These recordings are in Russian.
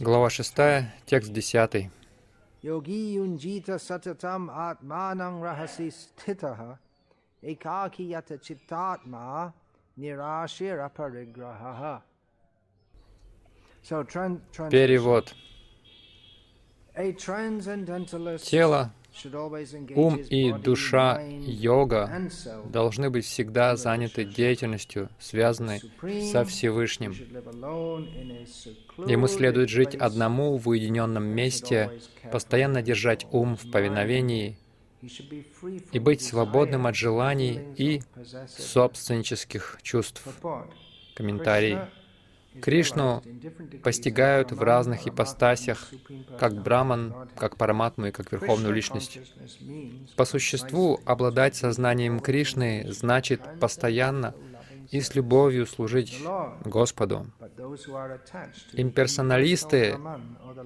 Глава 6, текст 10. Yogi yunjita satatam atmanang rahasi sthitaha ekaki yata chittatma nirashira parigrahaha. So, tran- translation. Перевод. Тело, ум и душа йога должны быть всегда заняты деятельностью, связанной со Всевышним. Ему следует жить одному в уединенном месте, постоянно держать ум в повиновении и быть свободным от желаний и собственнических чувств. Комментарий. Кришну постигают в разных ипостасях, как Браман, как Параматму и как Верховную Личность. По существу, обладать сознанием Кришны значит постоянно и с любовью служить. Господу. Имперсоналисты,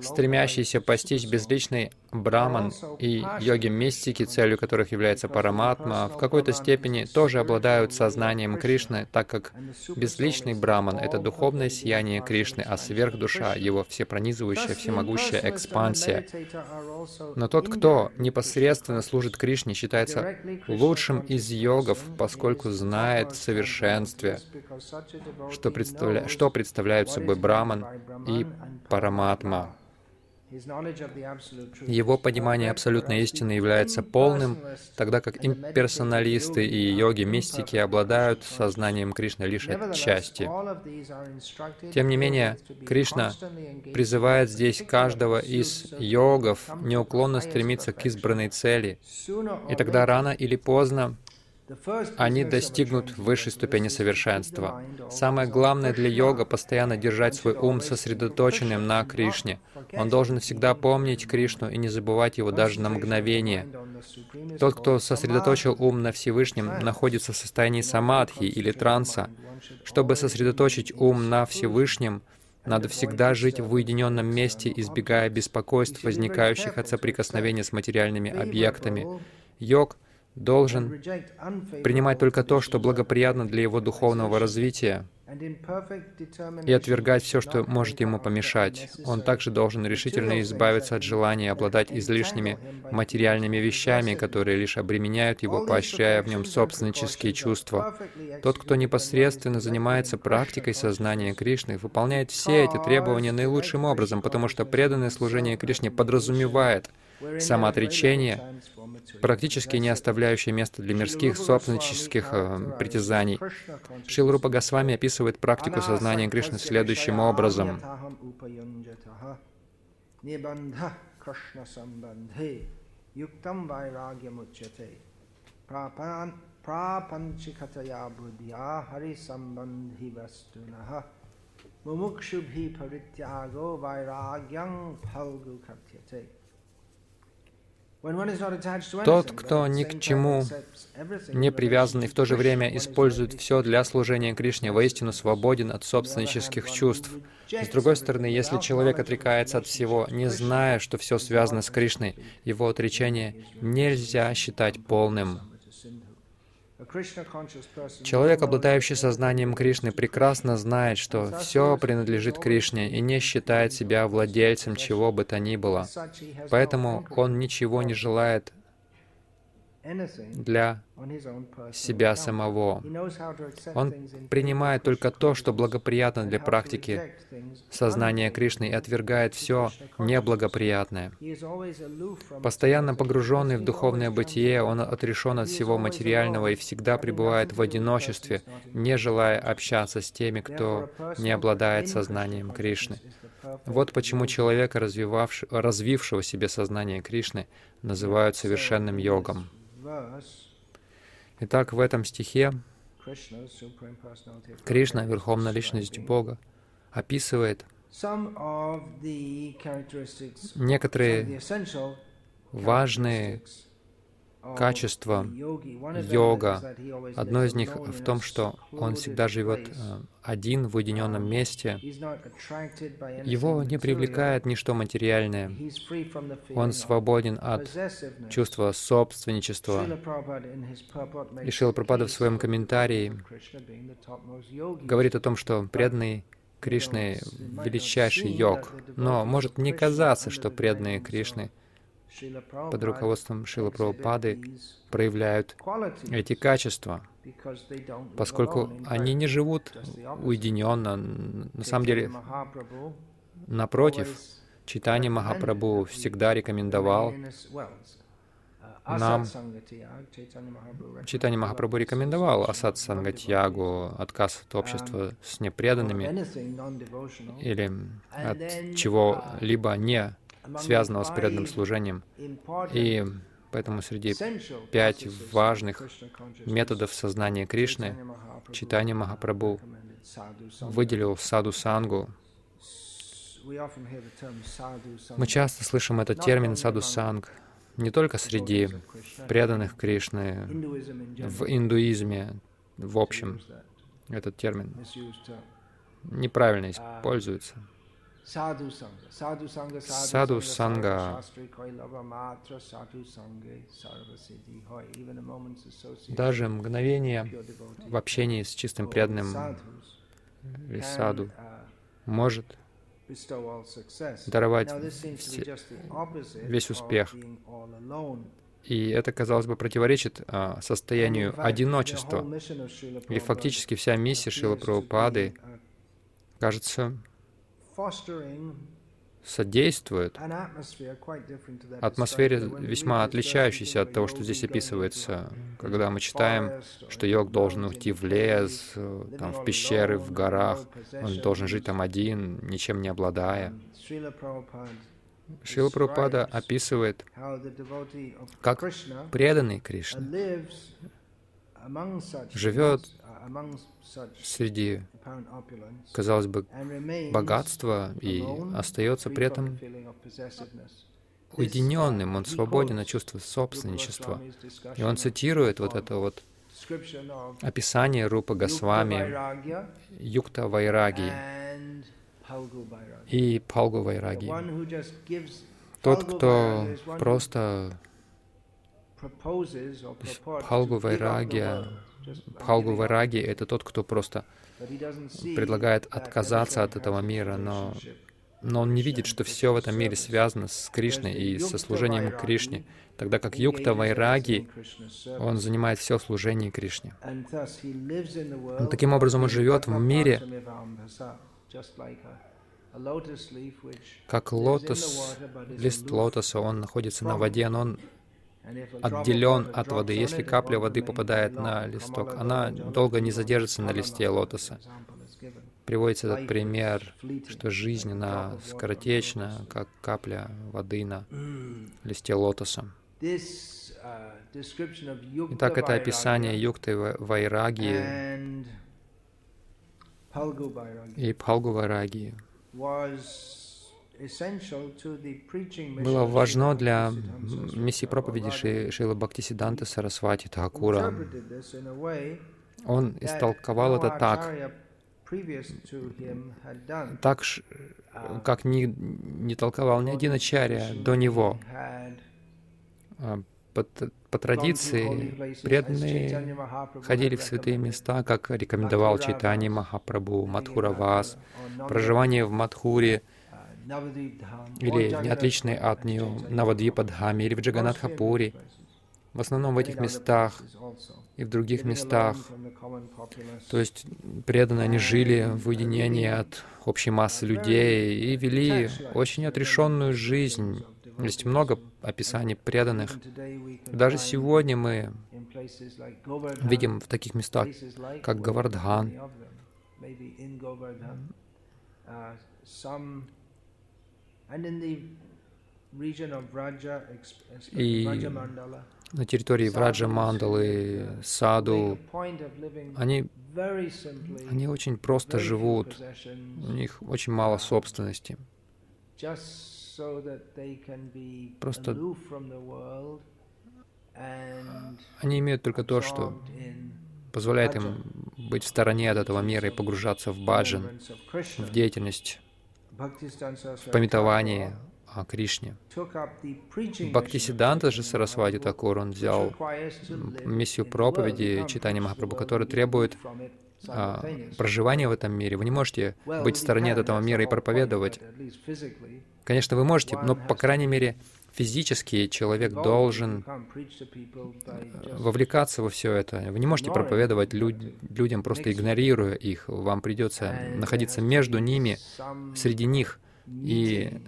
стремящиеся постичь безличный Браман и йоги-мистики, целью которых является Параматма, в какой-то степени тоже обладают сознанием Кришны, так как безличный Браман — это духовное сияние Кришны, а сверхдуша — его всепронизывающая, всемогущая экспансия. Но тот, кто непосредственно служит Кришне, считается лучшим из йогов, поскольку знает в devotee что, представля... что представляют собой Браман и Параматма. Его понимание абсолютной истины является полным, тогда как имперсоналисты и йоги-мистики обладают сознанием Кришны лишь отчасти. Тем не менее, Кришна призывает здесь каждого из йогов неуклонно стремиться к избранной цели, и тогда рано или поздно они достигнут высшей ступени совершенства. Самое главное для йога — постоянно держать свой ум сосредоточенным на Кришне. Он должен всегда помнить Кришну и не забывать его даже на мгновение. Тот, кто сосредоточил ум на Всевышнем, находится в состоянии самадхи или транса. Чтобы сосредоточить ум на Всевышнем, надо всегда жить в уединенном месте, избегая беспокойств, возникающих от соприкосновения с материальными объектами. Йог должен принимать только то, что благоприятно для его духовного развития, и отвергать все, что может ему помешать. Он также должен решительно избавиться от желания обладать излишними материальными вещами, которые лишь обременяют его, поощряя в нем собственнические чувства. Тот, кто непосредственно занимается практикой сознания Кришны, выполняет все эти требования наилучшим образом, потому что преданное служение Кришне подразумевает самоотречение, практически не оставляющее места для мирских собственнических э, притязаний. Шрила Рупа Госвами описывает практику сознания Кришны следующим образом. Parityago vairagyam phalgu katyate Тот, кто ни к чему не привязан и в то же время использует все для служения Кришне, воистину свободен от собственнических чувств. С другой стороны, если человек отрекается от всего, не зная, что все связано с Кришной, его отречение нельзя считать полным. Человек, обладающий сознанием Кришны, прекрасно знает, что все принадлежит Кришне и не считает себя владельцем чего бы то ни было. Поэтому он ничего не желает для себя самого. Он принимает только то, что благоприятно для практики. сознания Кришны и отвергает все неблагоприятное. Постоянно погруженный в духовное бытие, он отрешен от всего материального и всегда пребывает в одиночестве, не желая общаться с теми, кто не обладает сознанием Кришны. Вот почему человека, развившего себе сознание Кришны, называют совершенным йогом. Итак, в этом стихе Кришна, Верховная Личность Бога, описывает некоторые важные качества йога. Одно из них в том, что он всегда живет один в уединенном месте. Его не привлекает ничто материальное. Он свободен от чувства собственничества. И Шила Прабхупада в своем комментарии говорит о том, что преданный Кришны — величайший йог, но может не казаться, что преданные Кришны под руководством Шила Прабхупады проявляют эти качества, поскольку они не живут уединенно. На самом деле, напротив, Читание Махапрабху всегда рекомендовал нам Читание Махапрабху рекомендовал Асад Сангатьягу, отказ от общества с непреданными или от чего-либо не связанного с преданным служением. И поэтому среди пять важных методов сознания Кришны Читание Махапрабху выделил саду сангу. Мы часто слышим этот термин саду санг не только среди преданных Кришны, в индуизме, в общем, этот термин неправильно используется. Саду санга даже мгновение в общении с чистым преданным или саду может даровать весь успех. И это, казалось бы, противоречит а, состоянию одиночества. И фактически вся миссия Шила Прабхупады, кажется, содействует атмосфере, весьма отличающейся от того, что здесь описывается, когда мы читаем, что йог должен уйти в лес, там, в пещеры, в горах, он должен жить там один, ничем не обладая. Шила Прабхупада описывает, как преданный Кришна живет среди, казалось бы, богатства и остается при этом уединенным, он свободен от чувства собственничества. И он цитирует вот это вот описание Рупа Госвами, Юкта Вайраги и Палгу Вайраги. Тот, кто просто Палгу Вайрагия Бхалгу Вараги — это тот, кто просто предлагает отказаться от этого мира, но, но он не видит, что все в этом мире связано с Кришной и со служением Кришне, тогда как Юкта Вайраги, он занимает все служение Кришне. Но таким образом он живет в мире, как лотос, лист лотоса, он находится на воде, но он отделен от воды. Если капля воды попадает на листок, она долго не задержится на листе лотоса. Приводится этот пример, что жизнь, она скоротечна, как капля воды на листе лотоса. Итак, это описание юкты Вайраги и Пхалгу Вайраги было важно для миссии проповеди Ши, Шила Бхактисиданта Сарасвати Такура. Он истолковал это так, так, как не, не толковал ни один ачарья до него. А, по, по традиции преданные ходили в святые места, как рекомендовал Чайтани Махапрабху, Мадхуравас, проживание в Мадхуре — или не отличные от нее Навадвипадхами или в Джаганатхапури. В основном в этих местах и в других местах. То есть преданные они жили в уединении от общей массы людей и вели очень отрешенную жизнь. Есть много описаний преданных. Даже сегодня мы видим в таких местах, как Гавардхан, и на территории Враджа Мандалы, Саду, они, они очень просто живут, у них очень мало собственности. Просто они имеют только то, что позволяет им быть в стороне от этого мира и погружаться в баджан, в деятельность в пометовании о Кришне. Бхактисиданта же Сарасвати Такур, он взял миссию проповеди, читания Махапрабху, которая требует а, проживания в этом мире. Вы не можете быть в стороне от этого мира и проповедовать. Конечно, вы можете, но, по крайней мере, физически человек должен вовлекаться во все это. Вы не можете проповедовать люд людям, просто игнорируя их. Вам придется находиться между ними, среди них, и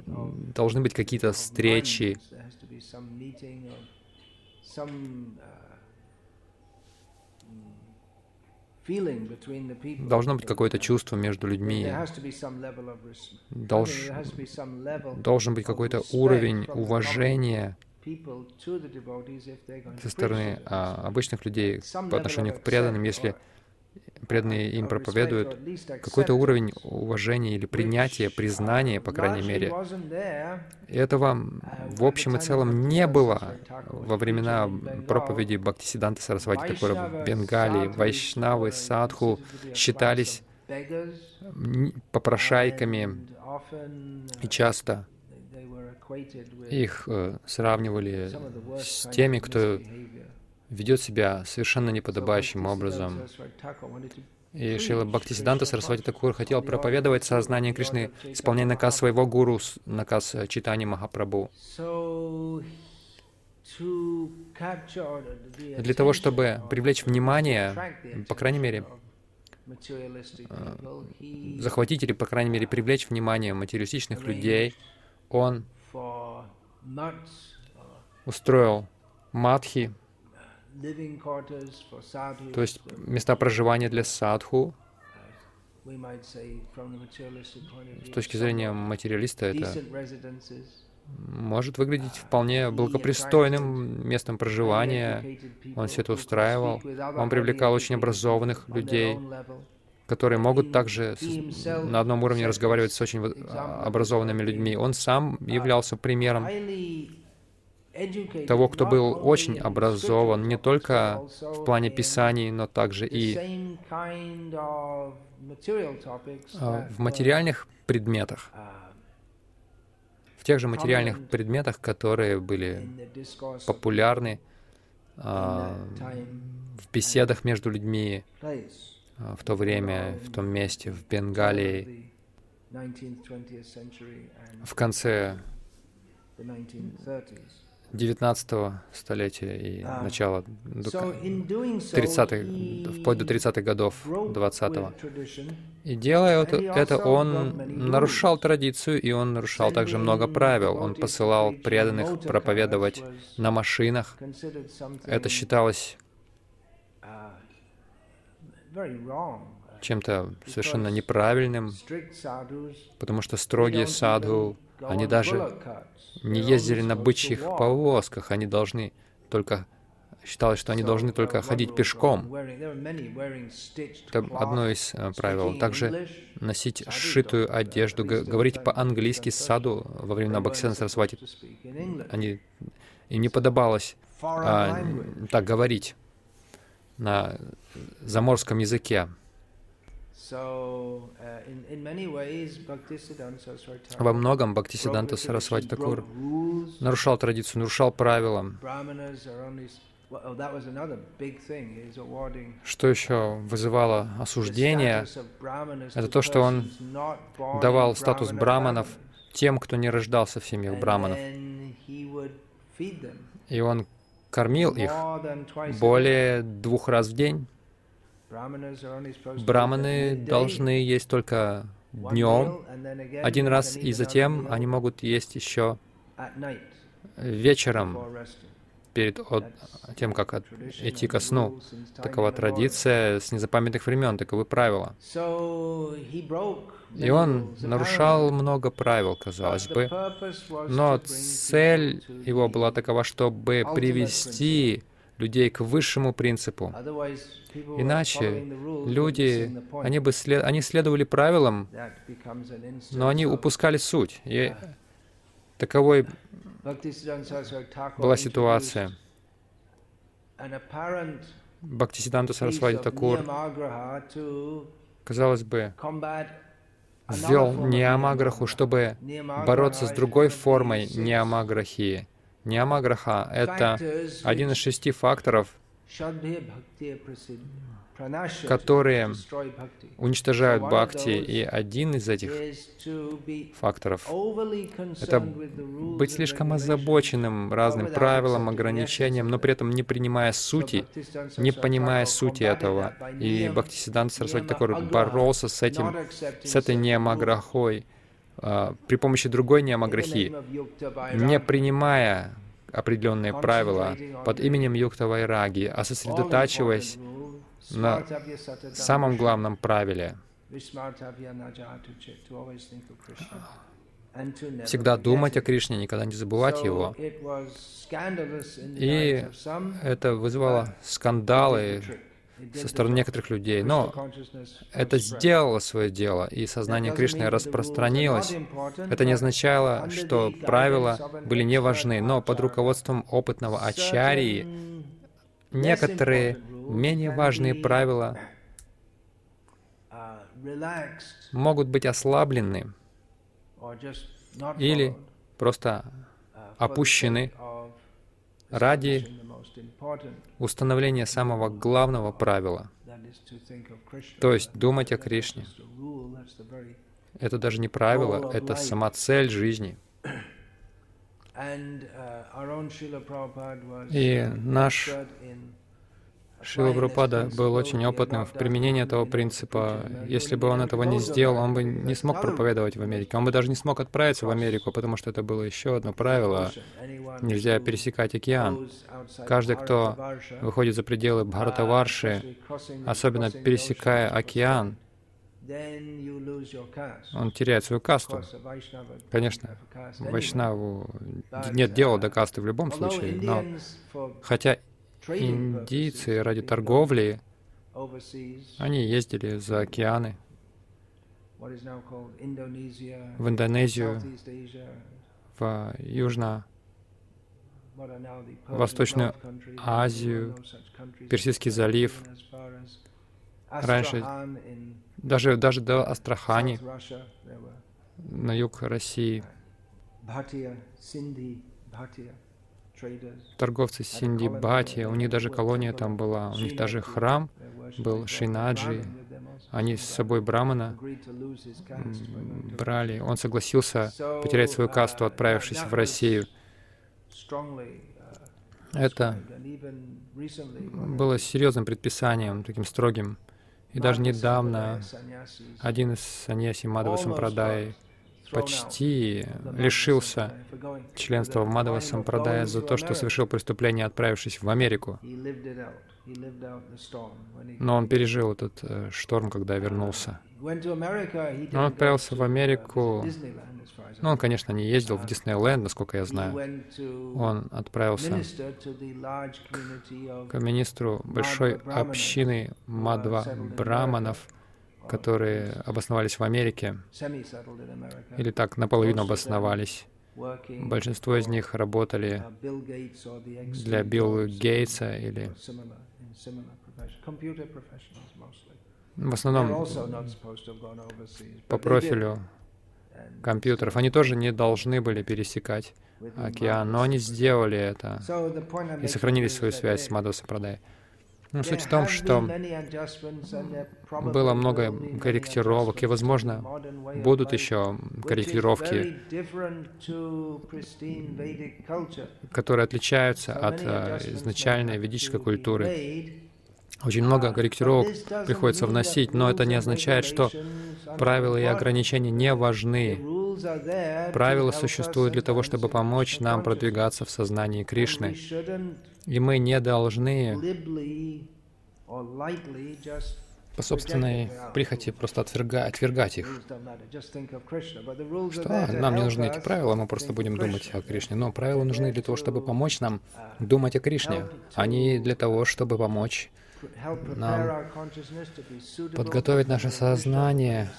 должны быть какие-то встречи, Должно быть какое-то чувство между людьми. Долж... Должен быть какой-то уровень уважения со стороны а, обычных людей по отношению к преданным, если преданные им проповедуют, какой-то уровень уважения или принятия, признания, по крайней мере. Этого в общем и целом не было во времена проповеди Бхактисиданта Сарасвати Такура в Бенгалии. Вайшнавы, садху считались попрошайками, и часто их э, сравнивали с теми, кто ведет себя совершенно неподобающим образом. И Шила Бхактисиданта Сарасвати Такур хотел проповедовать сознание Кришны, исполняя наказ своего гуру, наказ Читани Махапрабху. Для того, чтобы привлечь внимание, по крайней мере, э, захватить или, по крайней мере, привлечь внимание материалистичных людей, он устроил матхи, то есть места проживания для садху. С точки зрения материалиста это может выглядеть вполне благопристойным местом проживания. Он все это устраивал. Он привлекал очень образованных людей, которые могут также на одном уровне разговаривать с очень образованными людьми. Он сам являлся примером того, кто был очень образован не только в плане писаний, но также и а, в материальных предметах, в тех же материальных предметах, которые были популярны а, в беседах между людьми а, в то время, в том месте, в Бенгалии, в конце 19 столетия и uh, начала 30-х, вплоть до 30-х годов 20-го. И делая это, он нарушал традицию, и он нарушал также много правил. Он посылал преданных проповедовать на машинах. Это считалось uh, чем-то совершенно неправильным, потому что строгие садху, они даже не ездили на бычьих повозках, они должны только считалось, что они должны только ходить пешком. Это одно из э, правил. Также носить сшитую одежду, говорить по-английски саду во времена Бхаксина Сарасвати. Они, им не подобалось а, так говорить на заморском языке. Uh, Во многом Бхактисиданта Сарасвати Такур нарушал традицию, нарушал правила. Что еще вызывало осуждение, это то, что он давал статус браманов тем, кто не рождался в семьях браманов. И он кормил их более двух раз в день. Браманы должны есть только днем, один раз, и затем они могут есть еще вечером, перед от, тем, как от, идти ко сну. Такова традиция с незапамятных времен, таковы правила. И он нарушал много правил, казалось бы, но цель его была такова, чтобы привести людей к высшему принципу. Иначе люди, они, бы след, они следовали правилам, но они упускали суть. И таковой была ситуация. Бхактисиданта Сарасвати Такур, казалось бы, ввел Ниамаграху, чтобы бороться с другой формой Ниамаграхи. Ниамаграха — это один из шести факторов, которые уничтожают бхакти. И один из этих факторов — это быть слишком озабоченным разным правилам, ограничениям, но при этом не принимая сути, не понимая сути этого. И Бхактисиданта Сарасвати такой боролся с этим, с этой неомаграхой, а, при помощи другой неомаграхи, не принимая определенные правила под именем Юкта Вайраги, а сосредотачиваясь на самом главном правиле. Всегда думать о Кришне, никогда не забывать его. И это вызвало скандалы со стороны некоторых людей. Но это сделало свое дело, и сознание Кришны распространилось. Это не означало, что правила были не важны, но под руководством опытного ачарии некоторые менее важные правила могут быть ослаблены или просто опущены ради установления самого главного правила, то есть думать о Кришне. Это даже не правило, это сама цель жизни. И наш Шила Прабхупада был очень опытным в применении этого принципа. Если бы он этого не сделал, он бы не смог проповедовать в Америке. Он бы даже не смог отправиться в Америку, потому что это было еще одно правило. Нельзя пересекать океан. Каждый, кто выходит за пределы Бхаратаварши, особенно пересекая океан, он теряет свою касту. Конечно, Вайшнаву нет дела до касты в любом случае, но хотя индийцы ради торговли, они ездили за океаны, в Индонезию, в Южно-Восточную Азию, Персидский залив, раньше даже, даже до Астрахани, на юг России торговцы Синди Бхати, у них даже колония там была, у них даже храм был, Шинаджи. Они с собой Брамана брали. Он согласился потерять свою касту, отправившись в Россию. Это было серьезным предписанием, таким строгим. И даже недавно один из саньяси Мадхава Сампрадай почти лишился членства в Мадава Сампрадая за то, что совершил преступление, отправившись в Америку. Но он пережил этот э, шторм, когда вернулся. Он отправился в Америку. Ну, он, конечно, не ездил в Диснейленд, насколько я знаю. Он отправился к министру большой общины Мадва Браманов, которые обосновались в Америке, или так наполовину обосновались. Большинство из них работали для Билла Гейтса или в основном по профилю компьютеров. Они тоже не должны были пересекать океан, но они сделали это и сохранили свою связь с Мадоса Прадай. Но суть в том, что было много корректировок, и, возможно, будут еще корректировки, которые отличаются от э, изначальной ведической культуры. Очень много корректировок приходится вносить, но это не означает, что правила и ограничения не важны. Правила существуют для того, чтобы помочь нам продвигаться в сознании Кришны. И мы не должны по собственной прихоти просто отвергать, отвергать их. Что нам не нужны эти правила, мы просто будем думать о Кришне. Но правила нужны для того, чтобы помочь нам думать о Кришне, а не для того, чтобы помочь нам подготовить наше сознание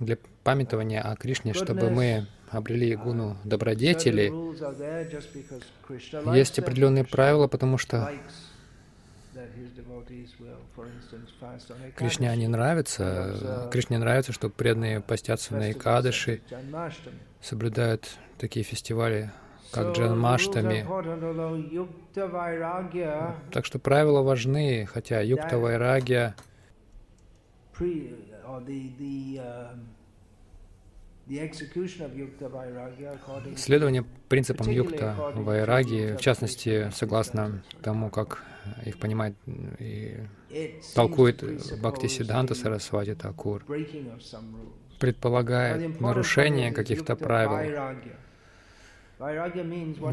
для памятования о Кришне, чтобы мы обрели гуну добродетели. Есть определенные правила, потому что Кришне не нравится, Кришне нравится, что преданные постятся на Икадыши, соблюдают такие фестивали, как Джанмаштами. Так что правила важны, хотя юкта вайрагия, следование принципам юкта вайраги, в частности, согласно тому, как их понимает и толкует Бхактисиданта the Сарасвати Такур, предполагает нарушение каких-то правил.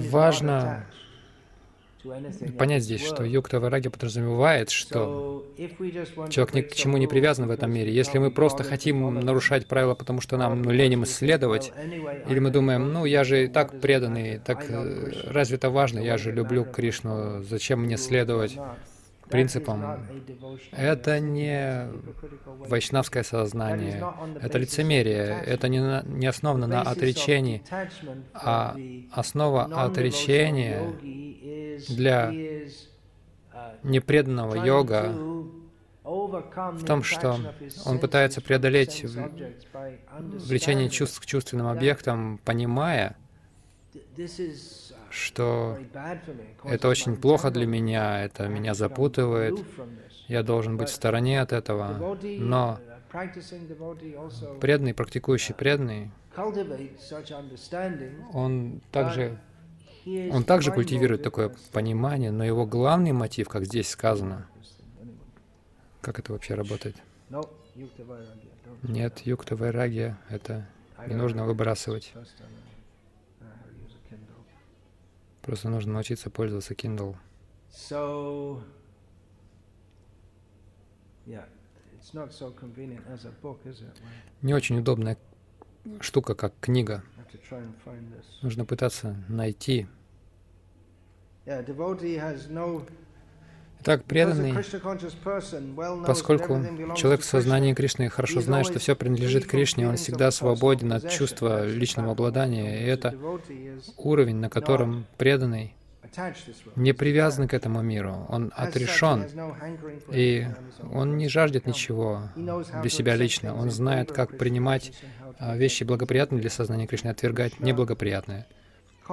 Важно понять здесь, что юкта вайраги подразумевает, что человек ни к чему не привязан в этом мире. Если мы просто хотим нарушать правила, потому что нам ну, леним исследовать, или мы думаем, ну, я же и так преданный, так э, разве это важно, я же люблю Кришну, зачем мне следовать принципам? Это не вайшнавское сознание, это лицемерие, это не, на- не основано на отречении, а основа отречения для непреданного йога в том, что он пытается преодолеть влечение чувств к чувственным объектам, понимая, что это очень плохо для меня, это меня запутывает, я должен быть в стороне от этого. Но преданный, практикующий преданный, он также, он также культивирует такое понимание, но его главный мотив, как здесь сказано, как это вообще работает? Нет, юкта вайрагия, это не нужно выбрасывать. Просто нужно научиться пользоваться Kindle. So, yeah, it's not so convenient as a book, is it? Не очень удобная штука, как книга. Нужно пытаться найти. Yeah, devotee has no. Итак, преданный, поскольку человек в сознании Кришны хорошо знает, что все принадлежит Кришне, он всегда свободен от чувства личного обладания, и это уровень, на котором преданный не привязан к этому миру, он отрешен, и он не жаждет ничего для себя лично, он знает, как принимать а, вещи благоприятные для сознания Кришны, отвергать неблагоприятные.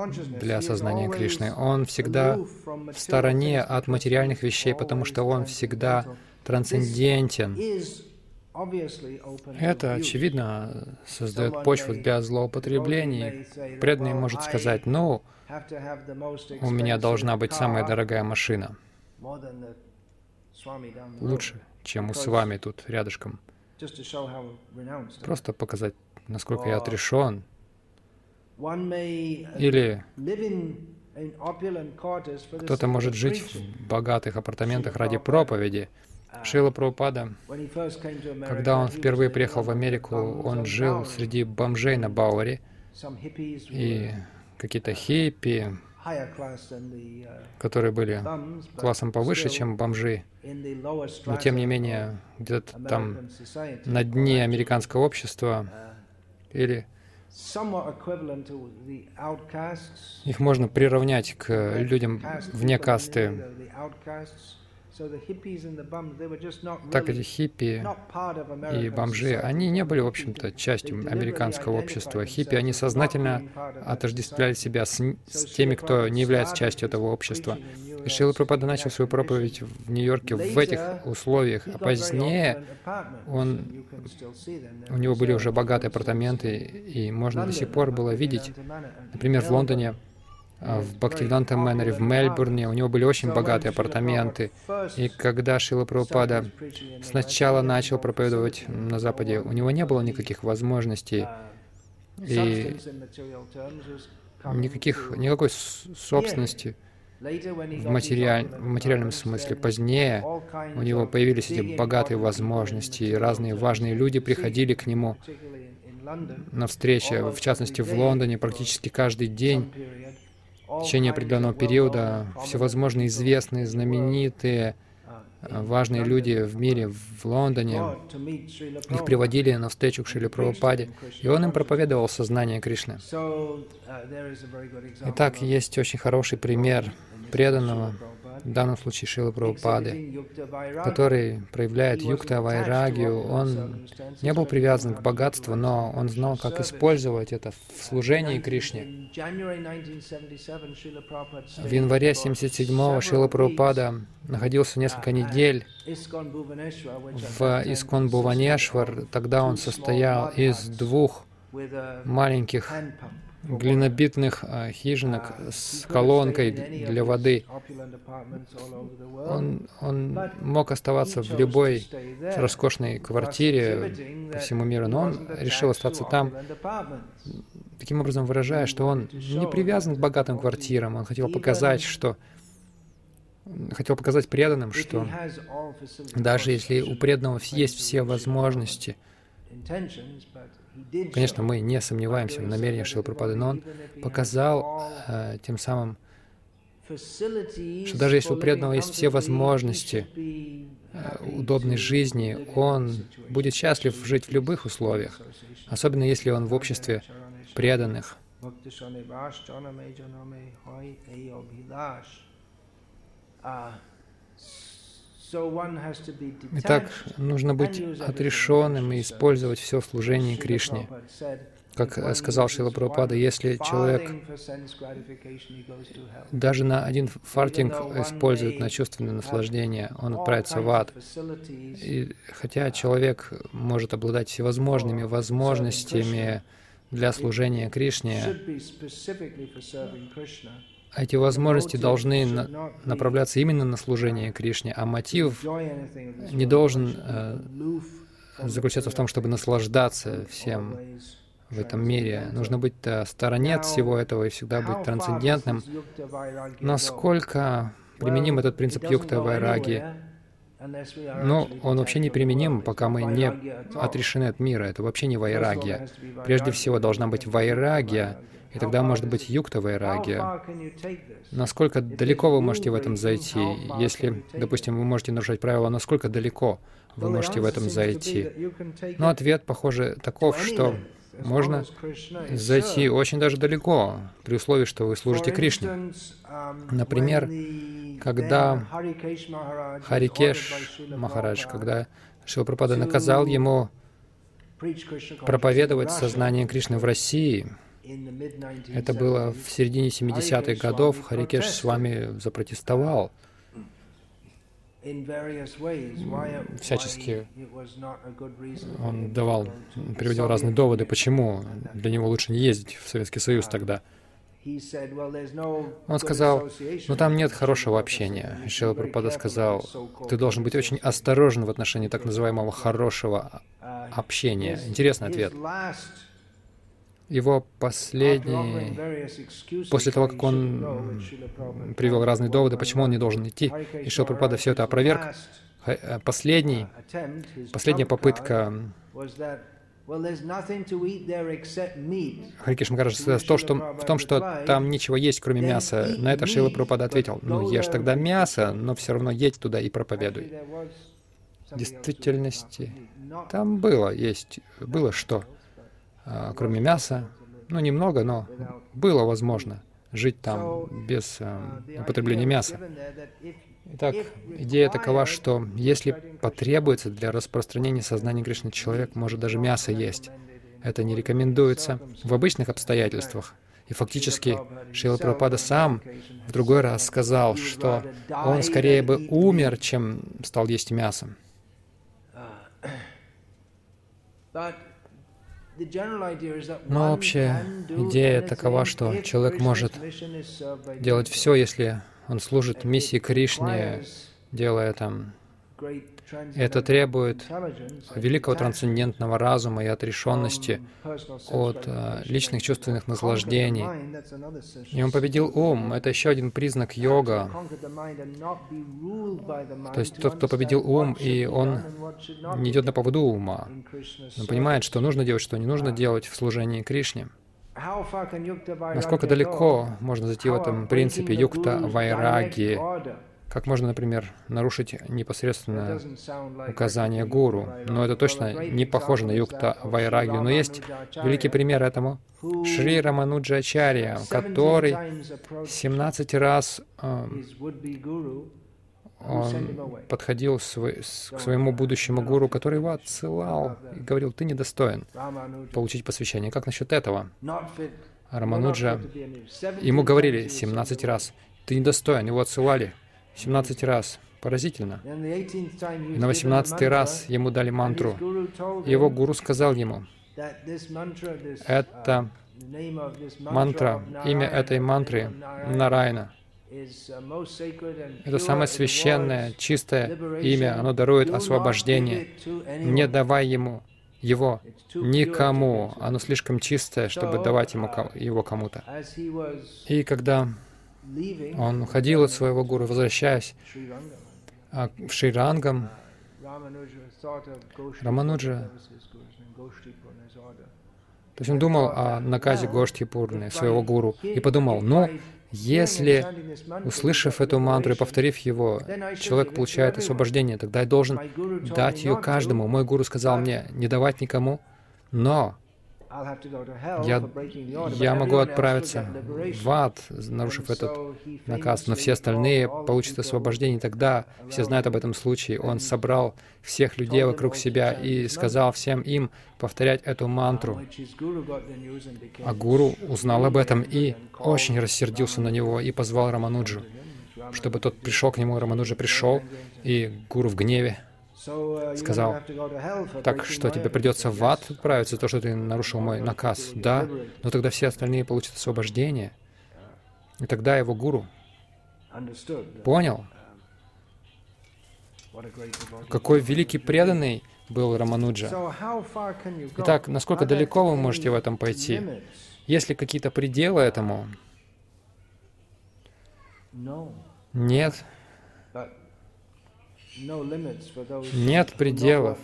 Для He is сознания always Кришны. Он всегда в стороне от материальных вещей, потому что он всегда трансцендентен. Это, очевидно, создает почву для злоупотреблений. Преданный может сказать, ну, у меня должна быть самая дорогая машина, лучше, чем у с вами тут рядышком. Просто показать, насколько я отрешен. Uh, Или кто-то может жить в богатых апартаментах ради проповеди. Шила Прабхупада, когда он впервые приехал в Америку, он жил среди бомжей на Бауэре, и какие-то хиппи, than the uh, которые были классом повыше, чем бомжи, но тем не менее где-то там на дне американского общества, uh, или их можно приравнять к людям вне касты. Так эти хиппи и бомжи, они не были, в общем-то, частью американского общества. Хиппи, они сознательно отождествляли себя с, с теми, кто не является частью этого общества. И Прабхупада in начал свою проповедь в Нью-Йорке в этих условиях, а позднее он- у него были уже богатые апартаменты, и можно до сих пор было видеть, например, в. Лондоне, а, в Бхактивиданта Мэннере, в Мельбурне, у него были очень богатые апартаменты. И когда Шила Прабхупада сначала начал проповедовать на Западе, у него не было никаких возможностей, и никаких, никакой собственности в, материаль- в материальном смысле. Позднее у него появились эти богатые возможности, и разные важные люди приходили к нему на встречи, в частности в Лондоне, практически каждый день, в течение определенного периода, всевозможные известные, знаменитые, э, важные люди в мире, в Лондоне, их приводили на встречу к Шиле Прабхупаде, и он им проповедовал сознание Кришны. Uh, Итак, есть очень хороший пример преданного. В данном случае Шила Прабхупады, который проявляет юкта вайрагию, он не был привязан к богатству, но он знал, как использовать это в служении Кришне. В январе 77-го Шила Прабхупада находился несколько недель в Искон Буванешвар. Тогда он состоял из двух маленьких глинобитных а, хижинок с колонкой для воды. Он, он мог оставаться в любой роскошной квартире по всему миру, но он решил остаться там, таким образом выражая, что он не привязан к богатым квартирам. Он хотел показать, что хотел показать преданным, что даже если у преданного есть все возможности, Конечно, мы не сомневаемся в намерениях Шилпрапады, но он показал э, тем самым, что даже если у преданного есть все возможности э, удобной жизни, он будет счастлив жить в любых условиях, особенно если он в обществе преданных. Итак, нужно быть отрешенным и использовать все в служении Кришне. Как сказал Шила Прабхупада, если человек даже на один фартинг использует на чувственное наслаждение, он отправится в ад. И хотя человек может обладать всевозможными возможностями для служения Кришне, эти возможности должны на, направляться именно на служение Кришне, а мотив не должен э, заключаться в том, чтобы наслаждаться всем в этом мире. Нужно быть э, стороне от всего этого и всегда быть трансцендентным. Насколько применим этот принцип юкта вайраги? Ну, он вообще не применим, пока мы не отрешены от мира. Это вообще не вайрагия. Прежде всего должна быть вайрагия, и тогда может быть юкта вайрагия. Насколько далеко вы можете в этом зайти? Если, допустим, вы можете нарушать правила, насколько далеко вы можете в этом зайти? Но ответ, похоже, таков, что можно зайти очень даже далеко, при условии, что вы служите Кришне. Например, когда Харикеш Махарадж, когда Шилпрапада наказал ему проповедовать сознание Кришны в России, это было в середине 70-х годов. Харикеш с вами запротестовал всячески он давал, приводил разные доводы, почему для него лучше не ездить в Советский Союз тогда. Он сказал, ну там нет хорошего общения. Шила Прабхупада сказал, ты должен быть очень осторожен в отношении так называемого хорошего общения. Интересный ответ его последний, после того, как он привел разные доводы, почему он не должен идти, и Шил Прабхупада все это опроверг, э, последний, последняя попытка Харикиш Махарадж сказал то, что, в том, что там ничего есть, кроме мяса. На это Шила Прабхупада ответил, ну ешь тогда мясо, но все равно едь туда и проповедуй. В действительности там было, есть, было что. А, кроме мяса. Ну, немного, но было возможно жить там без э, употребления мяса. Итак, идея такова, что если потребуется для распространения сознания Кришны, человек может даже мясо есть. Это не рекомендуется в обычных обстоятельствах. И фактически Шила Прабхупада сам в другой раз сказал, что он скорее бы умер, чем стал есть мясо. Но общая идея такова, что человек может делать все, если он служит миссии Кришне, делая там это требует великого трансцендентного разума и отрешенности от э, личных чувственных наслаждений. И он победил ум. Это еще один признак йога. То есть тот, кто победил ум, и он не идет на поводу ума. Он понимает, что нужно делать, что не нужно делать в служении Кришне. Насколько далеко можно зайти в этом принципе юкта вайраги, Как можно, например, нарушить непосредственно указание гуру? Но это точно не похоже на юкта вайрагию. Но есть великий пример этому. Шри Рамануджа Ачарья, который 17 раз э, он подходил свой, к своему будущему гуру, который его отсылал и говорил, ты недостоин получить посвящение. Как насчет этого? Рамануджа, ему говорили 17 раз, ты недостоин, его отсылали 17 раз. Поразительно. На 18 раз ему дали мантру. Его гуру сказал ему, это мантра, имя этой мантры Нарайна. Это самое священное, чистое имя. Оно дарует освобождение. Не давай ему его никому. Оно слишком чистое, чтобы давать ему его кому-то. И когда он уходил от своего гуру, возвращаясь а, в Шрирангам, Рамануджа, то есть он думал о наказе Гоштхипурны, своего гуру, и подумал, ну, если, услышав эту мантру и повторив его, человек получает освобождение, тогда я должен дать ее каждому. Мой гуру сказал мне не давать никому, но я, я могу отправиться в ад, нарушив этот наказ, но все остальные получат освобождение. И тогда все знают об этом случае. Он собрал всех людей вокруг себя и сказал всем им повторять эту мантру. А гуру узнал об этом и очень рассердился на него и позвал Рамануджу, чтобы тот пришел к нему. Рамануджа пришел, и гуру в гневе сказал, так что тебе придется в ад отправиться за то, что ты нарушил мой наказ. Да, но тогда все остальные получат освобождение. И тогда его гуру понял, какой великий преданный был Рамануджа. Итак, насколько далеко вы можете в этом пойти? Есть ли какие-то пределы этому? Нет. Нет пределов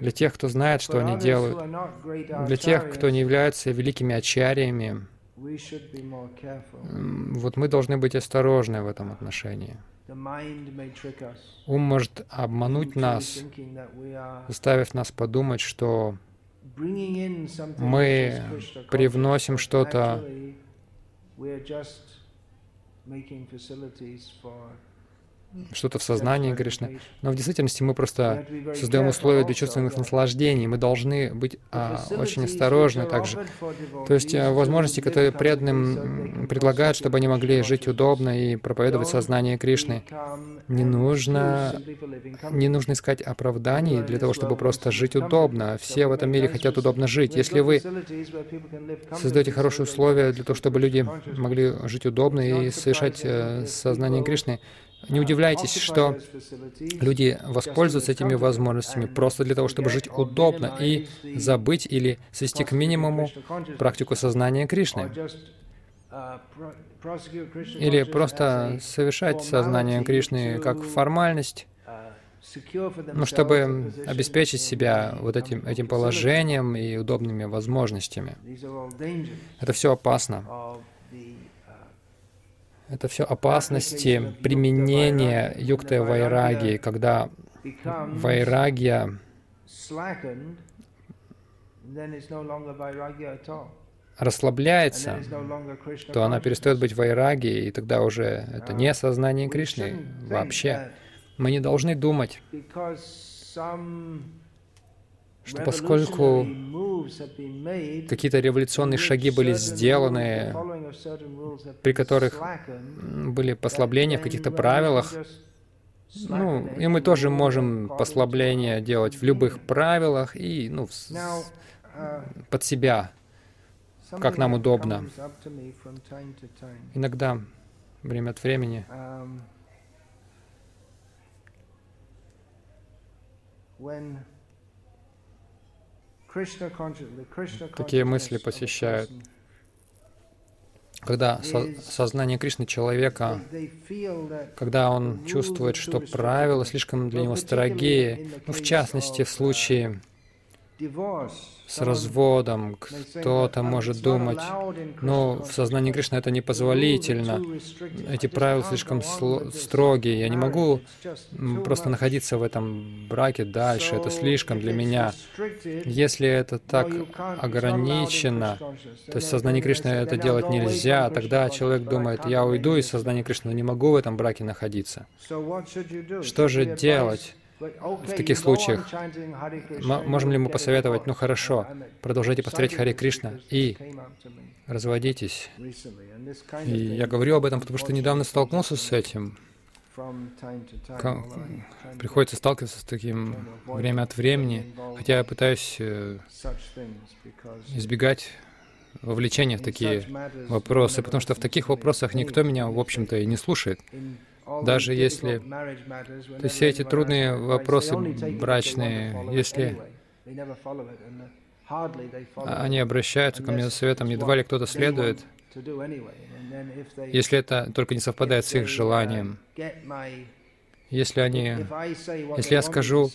для тех, кто знает, что они делают. Для тех, кто не является великими ачариями, вот мы должны быть осторожны в этом отношении. Ум может обмануть нас, заставив нас подумать, что мы привносим что-то что-то в сознании Кришны. Но в действительности мы просто создаем условия для чувственных наслаждений. Мы должны быть а, очень осторожны также. То есть а, возможности, которые преданным предлагают, чтобы они могли жить удобно и проповедовать сознание Кришны. Не нужно, не нужно искать оправданий для того, чтобы просто жить удобно. Все в этом мире хотят удобно жить. Если вы создаете хорошие условия для того, чтобы люди могли жить удобно и совершать э, сознание Кришны, не удивляйтесь, что люди воспользуются этими возможностями просто для того, чтобы жить удобно и забыть или свести к минимуму практику сознания Кришны. Или просто совершать сознание Кришны как формальность, ну, чтобы обеспечить себя вот этим, этим положением и удобными возможностями. Это все опасно. Это все опасности применения юкты вайраги, когда вайрагия расслабляется, то она перестает быть вайраги, и тогда уже это не сознание Кришны вообще. Мы не должны думать, что поскольку какие-то революционные шаги были сделаны, при которых были послабления в каких-то правилах, ну, и мы тоже можем послабления делать в любых правилах и, ну, под себя, как нам удобно. Иногда, время от времени, when Такие мысли посещают. Когда со сознание Кришны человека, когда он чувствует, что правила слишком для него строгие, ну, в частности, в случае с разводом. Кто-то может думать, ну, в сознании Кришны это непозволительно, эти правила слишком строгие, я не могу просто находиться в этом браке дальше, это слишком для меня. Если это так ограничено, то есть в сознании Кришны это делать нельзя, тогда человек думает, я уйду из сознания Кришны, но не могу в этом браке находиться. Что же делать? В таких случаях можем ли мы посоветовать, ну хорошо, продолжайте повторять Хари Кришна и разводитесь. И я говорю об этом, потому что недавно столкнулся с этим. Приходится сталкиваться с таким время от времени, хотя я пытаюсь э, избегать вовлечения в такие вопросы, потому что в таких вопросах никто меня, в общем-то, и не слушает. Даже если то есть все эти трудные вопросы брачные, если они обращаются ко мне за советом, едва ли кто-то следует, если это только не совпадает с их желанием. Если они, если я скажу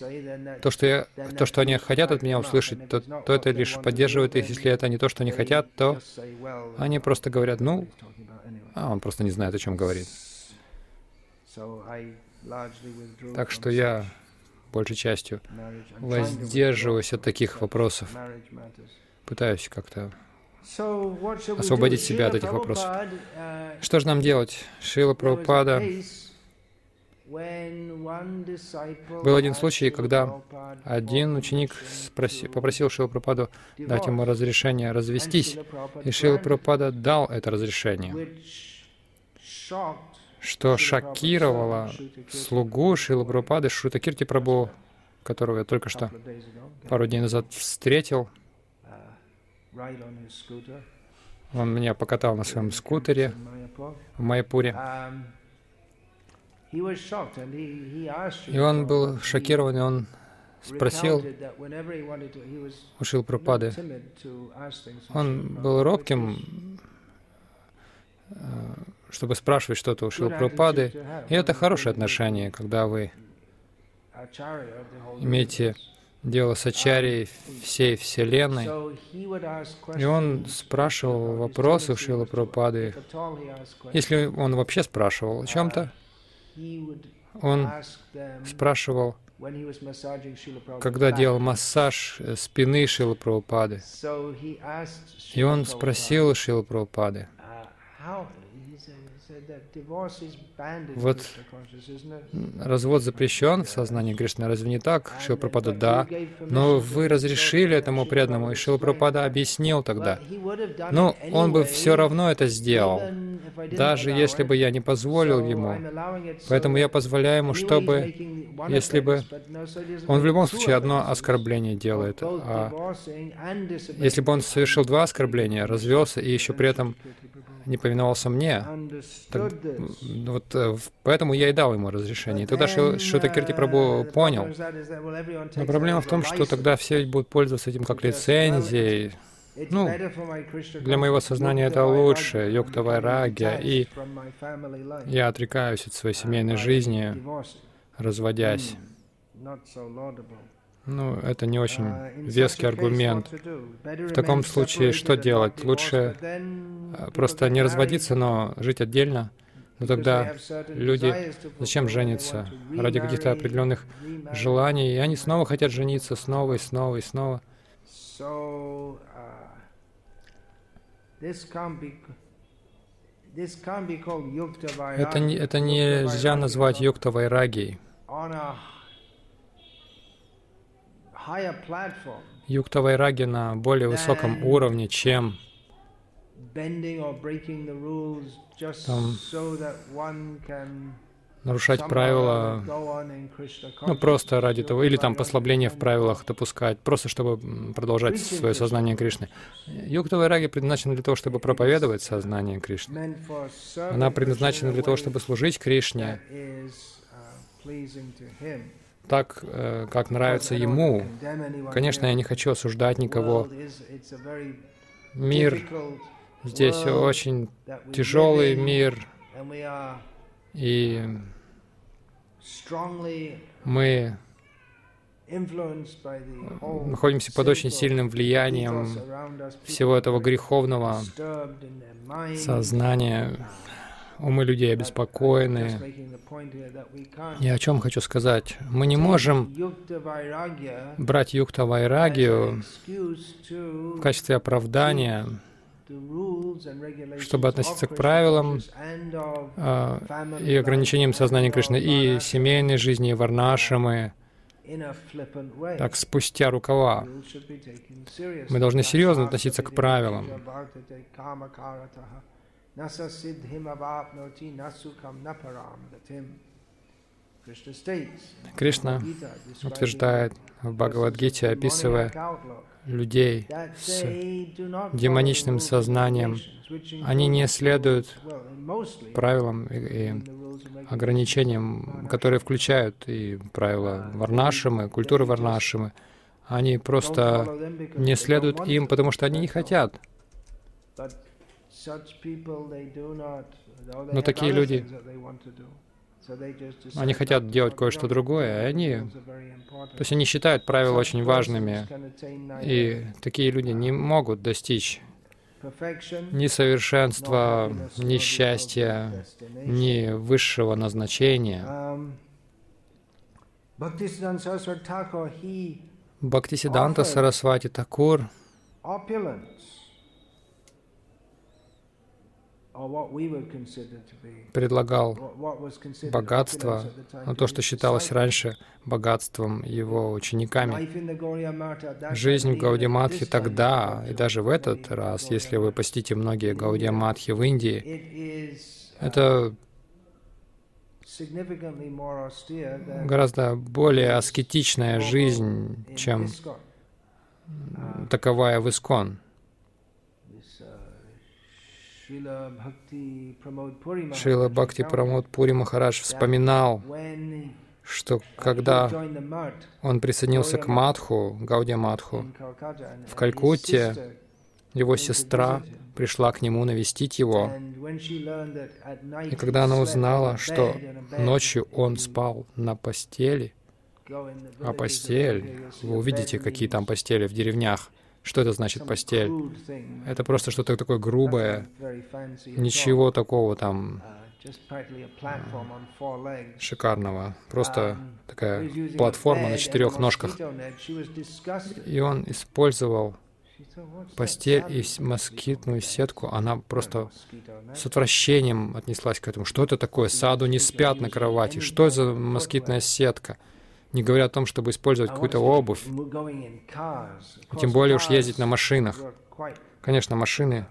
то, что, я, то, что они хотят от меня услышать, то, то это лишь поддерживает их. Если это не то, что они хотят, то они просто говорят, ну, а он просто не знает, о чем говорит. Так что я большей частью воздерживаюсь от таких вопросов. Пытаюсь как-то освободить себя от этих вопросов. Uh, Что же нам делать? Шила Прабхупада. был один случай, когда один ученик спроси, попросил Шила Прабхупаду дать ему разрешение развестись, и Шила Прабхупада дал это разрешение что шокировало слугу Шила Прабхупады Шрутакирти Прабу, которого я только что пару дней назад встретил. Он меня покатал на своем скутере в Майпуре. И он был шокирован, и он спросил у Шил Прабхупады. Он был робким, э, чтобы спрашивать что-то у Шилпрапады. И это хорошее отношение, когда вы имеете дело с Ачарьей всей Вселенной. И он спрашивал вопросы у Шила Прабхупады. Если он вообще спрашивал о чем-то, он спрашивал, когда делал массаж спины Шила Прабхупады. И он спросил Шила Прабхупады, вот развод запрещен в сознании Кришны, разве не так? Шилпрапада, да. Но вы разрешили этому преданному, и Шилпрапада объяснил тогда. Но он бы все равно это сделал, даже если бы я не позволил ему. Поэтому я позволяю ему, чтобы, если бы... Он в любом случае одно оскорбление делает. А если бы он совершил два оскорбления, развелся и еще при этом не повиновался мне. Так, вот э, поэтому я и дал ему разрешение. И тогда Шута Кирти Прабу понял. Но проблема в том, что тогда все будут пользоваться этим как лицензией. Ну, для моего сознания это лучше, йогта вайрагия, и я отрекаюсь от своей семейной жизни, разводясь. Ну, это не очень веский аргумент. В таком случае что делать? Лучше э, просто не разводиться, но жить отдельно. Но тогда люди зачем жениться? Ради каких-то определенных желаний. И они снова хотят жениться, снова и снова и снова. Это, не, это нельзя назвать юкта вайрагией. Юкта Вайраги на более высоком уровне, чем там, нарушать правила, ну, просто ради того, или там послабление в правилах допускать, просто чтобы продолжать свое сознание Кришны. Юкта Вайраги предназначена для того, чтобы проповедовать сознание Кришны. Она предназначена для того, чтобы служить Кришне так, э, как нравится ему. Конечно, я не хочу осуждать никого. Мир здесь очень тяжелый мир, и мы находимся под очень сильным влиянием всего этого греховного сознания. Умы людей обеспокоены. Я о чем хочу сказать? Мы не можем брать юкта вайрагию в качестве оправдания чтобы относиться к правилам э, и ограничениям сознания Кришны и семейной жизни, и варнашамы, так спустя рукава. Мы должны серьезно относиться к правилам. Кришна утверждает в Бхагавадгите, описывая людей с демоничным сознанием, они не следуют правилам и ограничениям, которые включают и правила Варнашимы, культуры Варнашимы. Они просто не следуют им, потому что они не хотят. Но такие люди они хотят делать кое-что другое, и они... То есть они считают правила очень важными, и такие люди не могут достичь ни совершенства, ни счастья, ни высшего назначения. Бхактисиданта Сарасвати Такур предлагал богатство, но то, что считалось раньше богатством его учениками. Жизнь в Гаудиматхе тогда, и даже в этот раз, если вы посетите многие Гаудиматхи в Индии, это гораздо более аскетичная жизнь, чем таковая в Искон. Шрила Бхакти Прамод Пури Махарадж вспоминал, что когда он присоединился к Мадху, Гаудия Мадху, в Калькутте, его сестра пришла к нему навестить его. И когда она узнала, что ночью он спал на постели, а постель, вы увидите, какие там постели в деревнях, что это значит постель? Это просто что-то такое грубое, ничего такого там шикарного. Просто такая платформа на четырех ножках. И он использовал постель и москитную сетку. Она просто с отвращением отнеслась к этому. Что это такое? Саду не спят на кровати. Что за москитная сетка? Не говоря о том, чтобы использовать какую-то обувь, тем более уж ездить на машинах. Конечно, машины